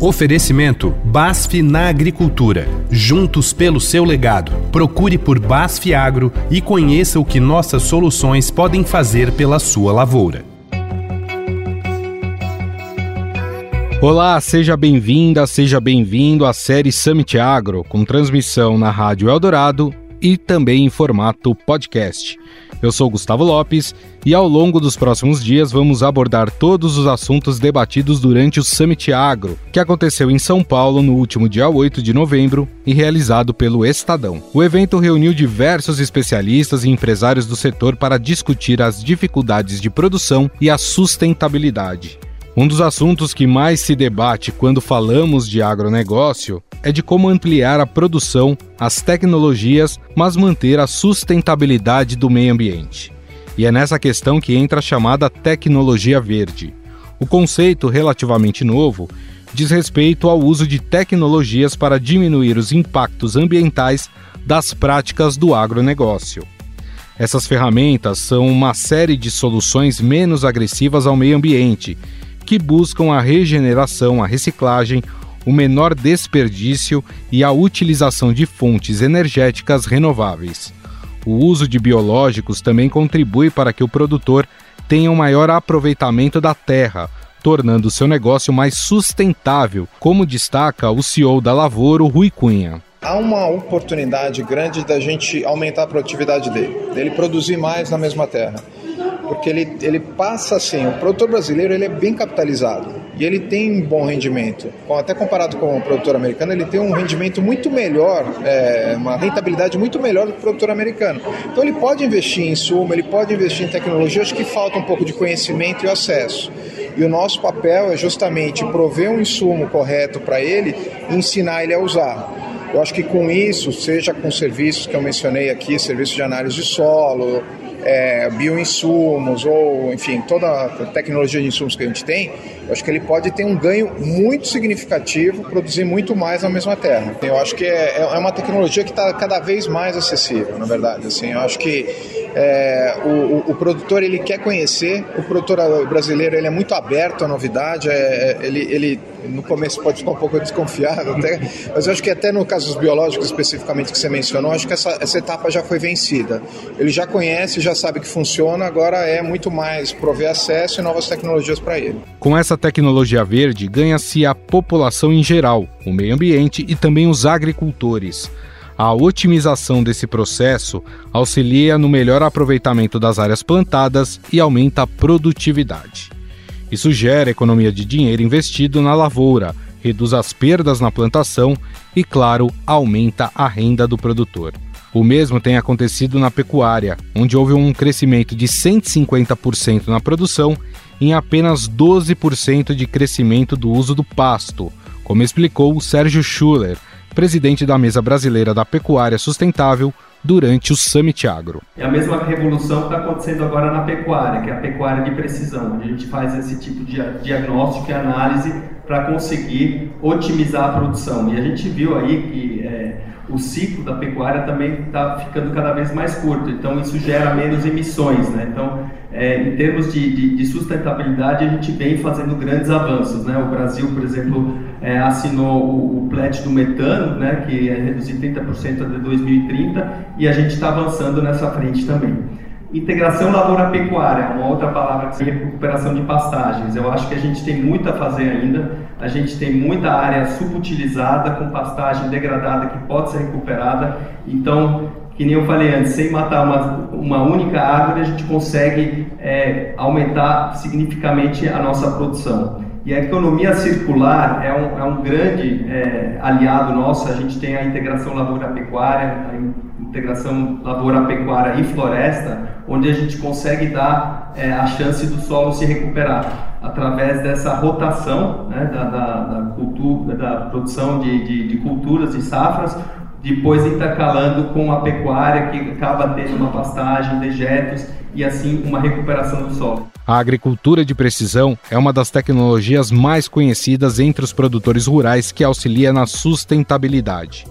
Oferecimento BASF na Agricultura. Juntos pelo seu legado. Procure por BASF Agro e conheça o que nossas soluções podem fazer pela sua lavoura. Olá, seja bem-vinda, seja bem-vindo à série Summit Agro, com transmissão na Rádio Eldorado e também em formato podcast. Eu sou Gustavo Lopes e ao longo dos próximos dias vamos abordar todos os assuntos debatidos durante o Summit Agro, que aconteceu em São Paulo no último dia 8 de novembro e realizado pelo Estadão. O evento reuniu diversos especialistas e empresários do setor para discutir as dificuldades de produção e a sustentabilidade. Um dos assuntos que mais se debate quando falamos de agronegócio é de como ampliar a produção, as tecnologias, mas manter a sustentabilidade do meio ambiente. E é nessa questão que entra a chamada tecnologia verde. O conceito, relativamente novo, diz respeito ao uso de tecnologias para diminuir os impactos ambientais das práticas do agronegócio. Essas ferramentas são uma série de soluções menos agressivas ao meio ambiente que buscam a regeneração, a reciclagem, o menor desperdício e a utilização de fontes energéticas renováveis. O uso de biológicos também contribui para que o produtor tenha um maior aproveitamento da terra, tornando seu negócio mais sustentável, como destaca o CEO da Lavoura, Rui Cunha. Há uma oportunidade grande da gente aumentar a produtividade dele, dele produzir mais na mesma terra porque ele, ele passa assim, o produtor brasileiro ele é bem capitalizado e ele tem um bom rendimento. Até comparado com o produtor americano, ele tem um rendimento muito melhor, é, uma rentabilidade muito melhor do que o produtor americano. Então ele pode investir em insumo, ele pode investir em tecnologia, acho que falta um pouco de conhecimento e acesso. E o nosso papel é justamente prover um insumo correto para ele e ensinar ele a usar. Eu acho que com isso, seja com serviços que eu mencionei aqui, serviços de análise de solo, é, bioinsumos ou, enfim, toda a tecnologia de insumos que a gente tem, eu acho que ele pode ter um ganho muito significativo, produzir muito mais na mesma terra. Eu acho que é, é, é uma tecnologia que está cada vez mais acessível, na verdade. Assim, eu acho que é, o, o, produtor ele quer conhecer, o produtor brasileiro ele é muito aberto à novidade, é, é, ele, ele no começo pode ficar um pouco desconfiado até, mas eu acho que até no caso dos biológicos especificamente que você mencionou, acho que essa, essa etapa já foi vencida. Ele já conhece, já sabe que funciona, agora é muito mais prover acesso e novas tecnologias para ele. Com essa tecnologia verde, ganha-se a população em geral, o meio ambiente e também os agricultores. A otimização desse processo auxilia no melhor aproveitamento das áreas plantadas e aumenta a produtividade. Isso gera economia de dinheiro investido na lavoura, reduz as perdas na plantação e, claro, aumenta a renda do produtor. O mesmo tem acontecido na pecuária, onde houve um crescimento de 150% na produção em apenas 12% de crescimento do uso do pasto, como explicou o Sérgio Schuller, presidente da Mesa Brasileira da Pecuária Sustentável, durante o Summit Agro. É a mesma revolução que está acontecendo agora na pecuária, que é a pecuária de precisão, onde a gente faz esse tipo de diagnóstico e análise para conseguir otimizar a produção. E a gente viu aí que é, o ciclo da pecuária também está ficando cada vez mais curto, então isso gera menos emissões. Né? Então, é, em termos de, de, de, sustentabilidade, a gente vem fazendo grandes avanços. Né? O Brasil, por exemplo, é, assinou o, o pledge do metano, né, que é reduzir 30% até 2030, e a gente está avançando nessa frente também. Integração lavoura-pecuária, uma outra palavra que seria recuperação de pastagens. Eu acho que a gente tem muito a fazer ainda. A gente tem muita área subutilizada, com pastagem degradada que pode ser recuperada. Então, que nem eu falei antes, sem matar uma, uma única árvore, a gente consegue é, aumentar significativamente a nossa produção. E a economia circular é um, é um grande é, aliado nosso. A gente tem a integração lavoura-pecuária, a integração lavoura-pecuária e floresta, onde a gente consegue dar é, a chance do solo se recuperar através dessa rotação né, da, da, da, cultura, da produção de, de, de culturas e safras, depois intercalando com a pecuária que acaba tendo uma pastagem, dejetos e assim uma recuperação do solo. A agricultura de precisão é uma das tecnologias mais conhecidas entre os produtores rurais que auxilia na sustentabilidade.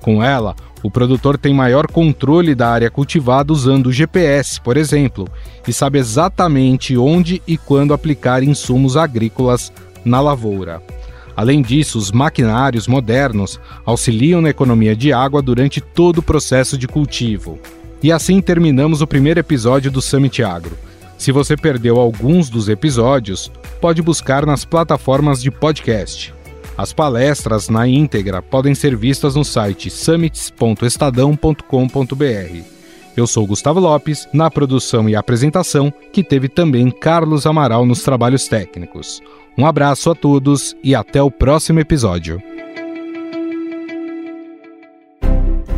Com ela, o produtor tem maior controle da área cultivada usando o GPS, por exemplo, e sabe exatamente onde e quando aplicar insumos agrícolas na lavoura. Além disso, os maquinários modernos auxiliam na economia de água durante todo o processo de cultivo. E assim terminamos o primeiro episódio do Summit Agro. Se você perdeu alguns dos episódios, pode buscar nas plataformas de podcast. As palestras na íntegra podem ser vistas no site summits.estadão.com.br. Eu sou Gustavo Lopes, na produção e apresentação, que teve também Carlos Amaral nos trabalhos técnicos. Um abraço a todos e até o próximo episódio.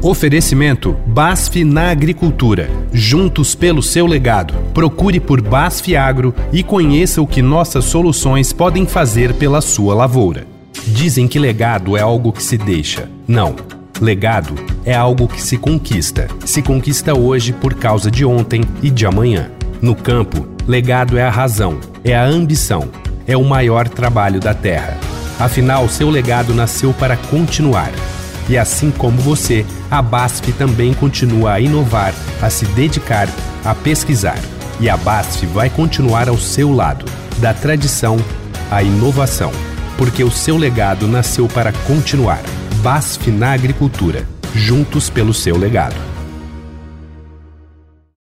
Oferecimento BASF na Agricultura. Juntos pelo seu legado. Procure por BASF Agro e conheça o que nossas soluções podem fazer pela sua lavoura. Dizem que legado é algo que se deixa. Não. Legado é algo que se conquista. Se conquista hoje por causa de ontem e de amanhã. No campo, legado é a razão, é a ambição, é o maior trabalho da terra. Afinal, seu legado nasceu para continuar. E assim como você, a BASF também continua a inovar, a se dedicar, a pesquisar. E a BASF vai continuar ao seu lado, da tradição à inovação, porque o seu legado nasceu para continuar. BASF na agricultura, juntos pelo seu legado.